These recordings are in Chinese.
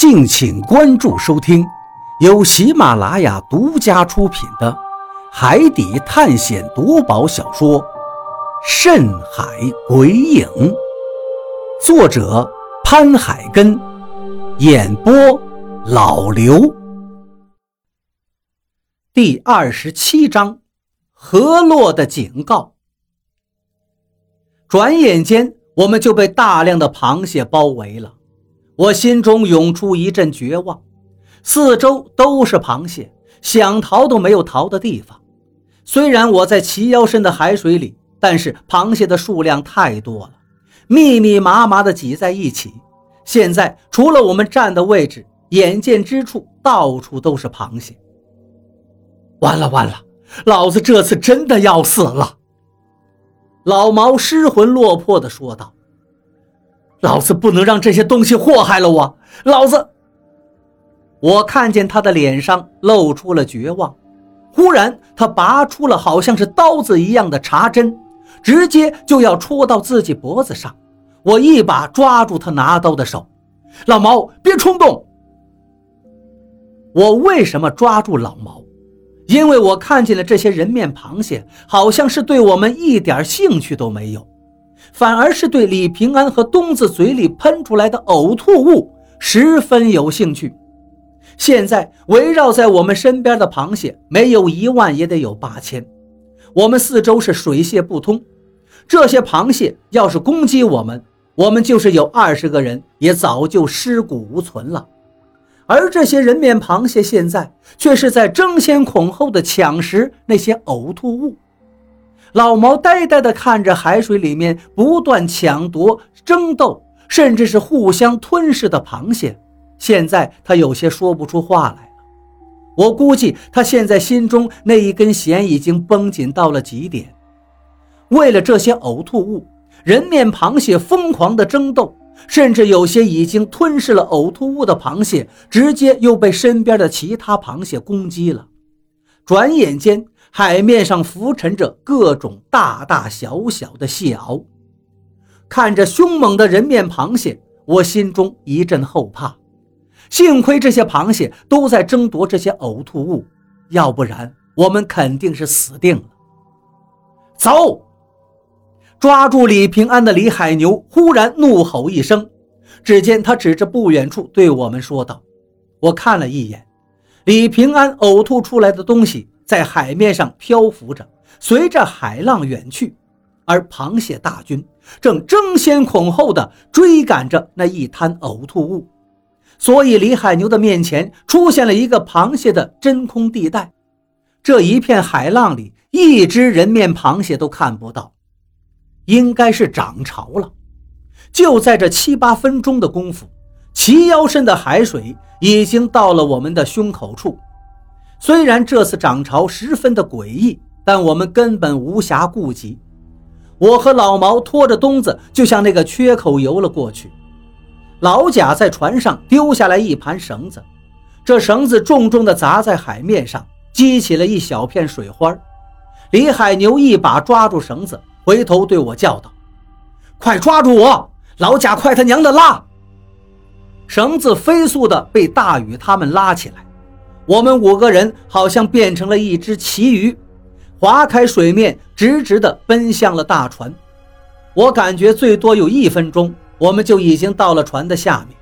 敬请关注收听，由喜马拉雅独家出品的《海底探险夺宝小说》《深海鬼影》，作者潘海根，演播老刘。第二十七章：河洛的警告。转眼间，我们就被大量的螃蟹包围了。我心中涌出一阵绝望，四周都是螃蟹，想逃都没有逃的地方。虽然我在齐腰深的海水里，但是螃蟹的数量太多了，密密麻麻的挤在一起。现在除了我们站的位置，眼见之处到处都是螃蟹。完了完了，老子这次真的要死了！老毛失魂落魄地说道。老子不能让这些东西祸害了我！老子，我看见他的脸上露出了绝望。忽然，他拔出了好像是刀子一样的茶针，直接就要戳到自己脖子上。我一把抓住他拿刀的手：“老毛，别冲动！”我为什么抓住老毛？因为我看见了这些人面螃蟹，好像是对我们一点兴趣都没有。反而是对李平安和东子嘴里喷出来的呕吐物十分有兴趣。现在围绕在我们身边的螃蟹没有一万也得有八千，我们四周是水泄不通。这些螃蟹要是攻击我们，我们就是有二十个人也早就尸骨无存了。而这些人面螃蟹现在却是在争先恐后的抢食那些呕吐物。老毛呆呆地看着海水里面不断抢夺、争斗，甚至是互相吞噬的螃蟹。现在他有些说不出话来了。我估计他现在心中那一根弦已经绷紧到了极点。为了这些呕吐物，人面螃蟹疯狂的争斗，甚至有些已经吞噬了呕吐物的螃蟹，直接又被身边的其他螃蟹攻击了。转眼间。海面上浮沉着各种大大小小的蟹螯，看着凶猛的人面螃蟹，我心中一阵后怕。幸亏这些螃蟹都在争夺这些呕吐物，要不然我们肯定是死定了。走！抓住李平安的李海牛忽然怒吼一声，只见他指着不远处对我们说道：“我看了一眼，李平安呕吐出来的东西。”在海面上漂浮着，随着海浪远去，而螃蟹大军正争先恐后地追赶着那一滩呕吐物，所以李海牛的面前出现了一个螃蟹的真空地带。这一片海浪里，一只人面螃蟹都看不到，应该是涨潮了。就在这七八分钟的功夫，齐腰深的海水已经到了我们的胸口处。虽然这次涨潮十分的诡异，但我们根本无暇顾及。我和老毛拖着东子就向那个缺口游了过去。老贾在船上丢下来一盘绳子，这绳子重重地砸在海面上，激起了一小片水花。李海牛一把抓住绳子，回头对我叫道：“快抓住我！老贾，快他娘的拉！”绳子飞速地被大雨他们拉起来。我们五个人好像变成了一只旗鱼，划开水面，直直地奔向了大船。我感觉最多有一分钟，我们就已经到了船的下面，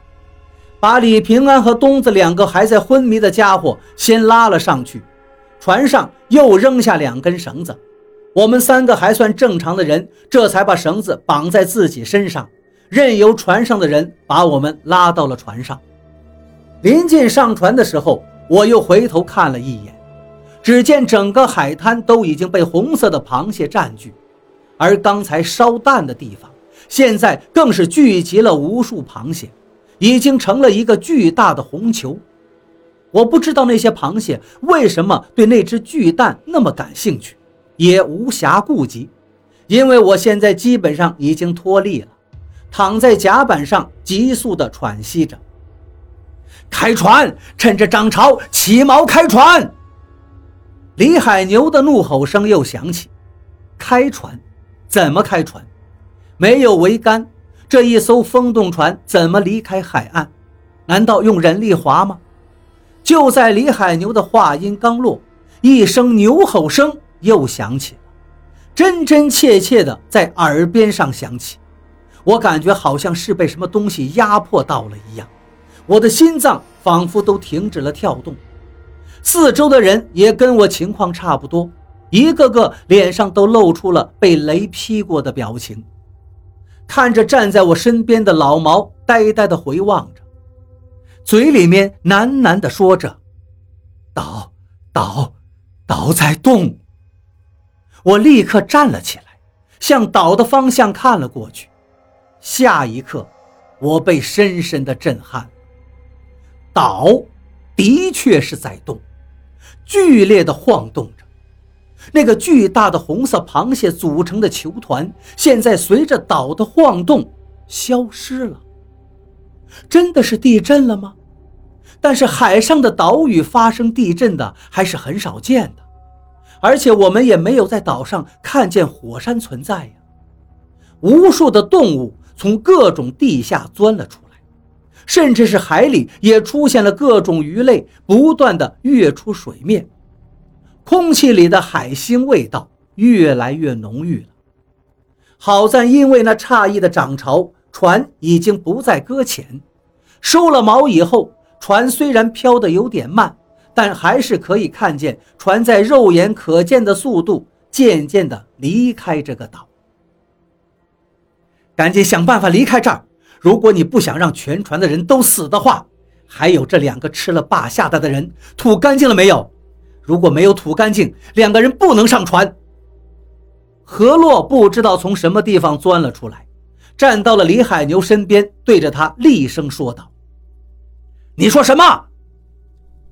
把李平安和东子两个还在昏迷的家伙先拉了上去。船上又扔下两根绳子，我们三个还算正常的人，这才把绳子绑在自己身上，任由船上的人把我们拉到了船上。临近上船的时候。我又回头看了一眼，只见整个海滩都已经被红色的螃蟹占据，而刚才烧蛋的地方，现在更是聚集了无数螃蟹，已经成了一个巨大的红球。我不知道那些螃蟹为什么对那只巨蛋那么感兴趣，也无暇顾及，因为我现在基本上已经脱力了，躺在甲板上急速地喘息着。开船！趁着涨潮起锚开船！李海牛的怒吼声又响起。开船？怎么开船？没有桅杆，这一艘风动船怎么离开海岸？难道用人力划吗？就在李海牛的话音刚落，一声牛吼声又响起了，真真切切的在耳边上响起。我感觉好像是被什么东西压迫到了一样，我的心脏仿佛都停止了跳动。四周的人也跟我情况差不多，一个个脸上都露出了被雷劈过的表情，看着站在我身边的老毛，呆呆地回望着。嘴里面喃喃地说着：“岛，岛，岛在动。”我立刻站了起来，向岛的方向看了过去。下一刻，我被深深的震撼。岛的确是在动，剧烈的晃动着。那个巨大的红色螃蟹组成的球团，现在随着岛的晃动消失了。真的是地震了吗？但是海上的岛屿发生地震的还是很少见的，而且我们也没有在岛上看见火山存在呀。无数的动物从各种地下钻了出来，甚至是海里也出现了各种鱼类，不断的跃出水面，空气里的海腥味道越来越浓郁了。好在因为那诧异的涨潮，船已经不再搁浅，收了锚以后。船虽然飘得有点慢，但还是可以看见船在肉眼可见的速度渐渐地离开这个岛。赶紧想办法离开这儿！如果你不想让全船的人都死的话，还有这两个吃了霸下的的人，吐干净了没有？如果没有吐干净，两个人不能上船。何洛不知道从什么地方钻了出来，站到了李海牛身边，对着他厉声说道。你说什么？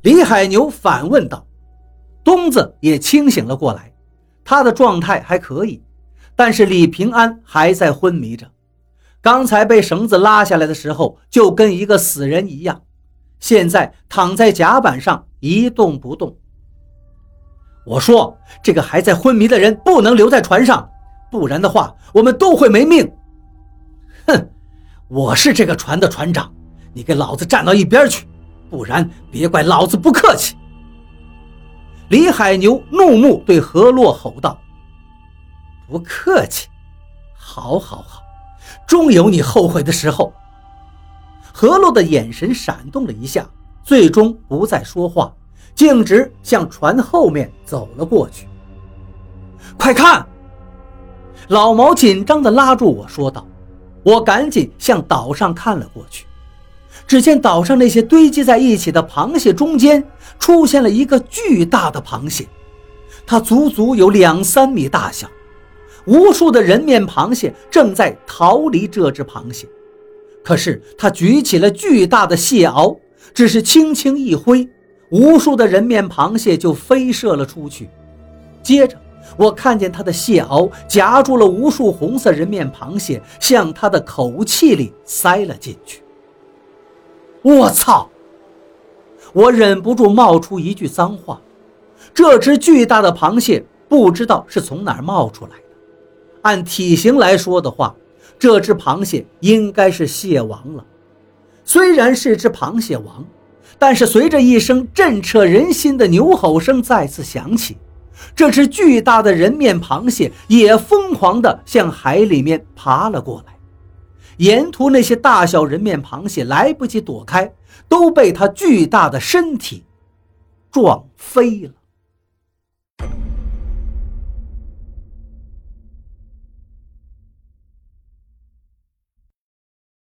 李海牛反问道。东子也清醒了过来，他的状态还可以，但是李平安还在昏迷着。刚才被绳子拉下来的时候，就跟一个死人一样，现在躺在甲板上一动不动。我说，这个还在昏迷的人不能留在船上，不然的话，我们都会没命。哼，我是这个船的船长。你给老子站到一边去，不然别怪老子不客气！李海牛怒目对何洛吼道：“不客气，好，好，好，终有你后悔的时候。”何洛的眼神闪动了一下，最终不再说话，径直向船后面走了过去。快看！老毛紧张地拉住我说道。我赶紧向岛上看了过去。只见岛上那些堆积在一起的螃蟹中间出现了一个巨大的螃蟹，它足足有两三米大小。无数的人面螃蟹正在逃离这只螃蟹，可是它举起了巨大的蟹螯，只是轻轻一挥，无数的人面螃蟹就飞射了出去。接着，我看见他的蟹螯夹住了无数红色人面螃蟹，向他的口气里塞了进去。我操！我忍不住冒出一句脏话。这只巨大的螃蟹不知道是从哪儿冒出来。按体型来说的话，这只螃蟹应该是蟹王了。虽然是只螃蟹王，但是随着一声震彻人心的牛吼声再次响起，这只巨大的人面螃蟹也疯狂地向海里面爬了过来。沿途那些大小人面螃蟹来不及躲开，都被它巨大的身体撞飞了。